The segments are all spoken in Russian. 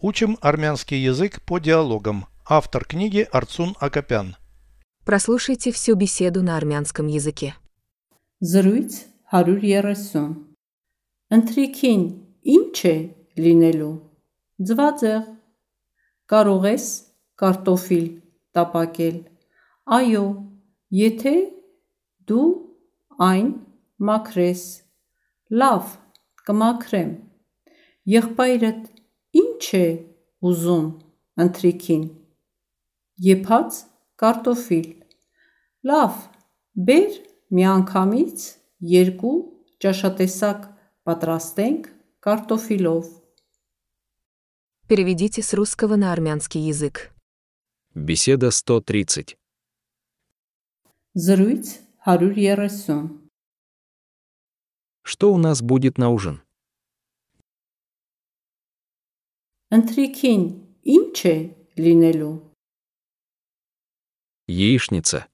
Учим армянский язык по диалогам. Автор книги Арцун Акопян. Прослушайте всю беседу на армянском языке. Զրույց 130 Ընթրիքին ինչ է լինելու Ձվածեղ Կարող ես կարտոֆիլ տապակել Այո եթե դու այն մաքրես Լավ կմաքրեմ Եղբայրդ ինչ է ուզում ընթրիքին Եփած կարտոֆիլ Լավ բեր միանգամից երկու ճաշատեսակ պատրաստենք կարտոֆիլով Переведите с русского на армянский язык. Беседа 130. Զրույց 130 Что у нас будет на ужин? Ընթրիքին ինչ է լինելու Яичница.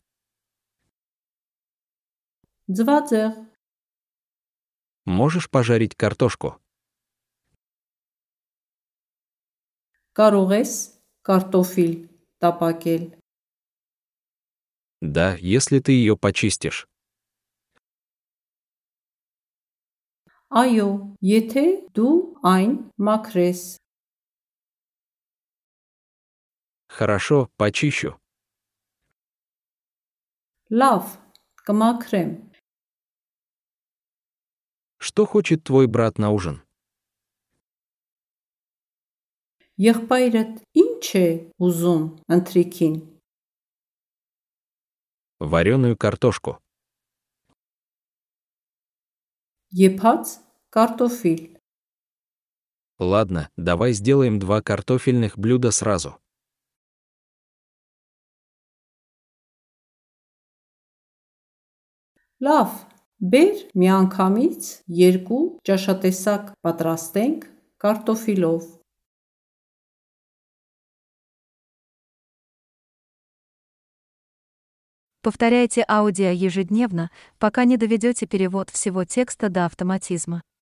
Ձվածեղ Можешь пожарить картошку? Կարող ես կարտոֆիլ տապակել Да, если ты ее почистишь. Այո եթե դու այն մաքրես Хорошо, почищу. Լավ կմաքրեմ Что хочет твой брат на ужин? Եղբայրդ ինչ է ուզում ընթրիքին Вареную картошку. Եփած կարտոֆիլ Ладно, давай сделаем два картофельных блюда сразу. Լավ բեր միանգամից երկու ճաշատեսակ պատրաստենք կարտոֆիլով Повторяйте аудио ежедневно, пока не доведете перевод всего текста до автоматизма.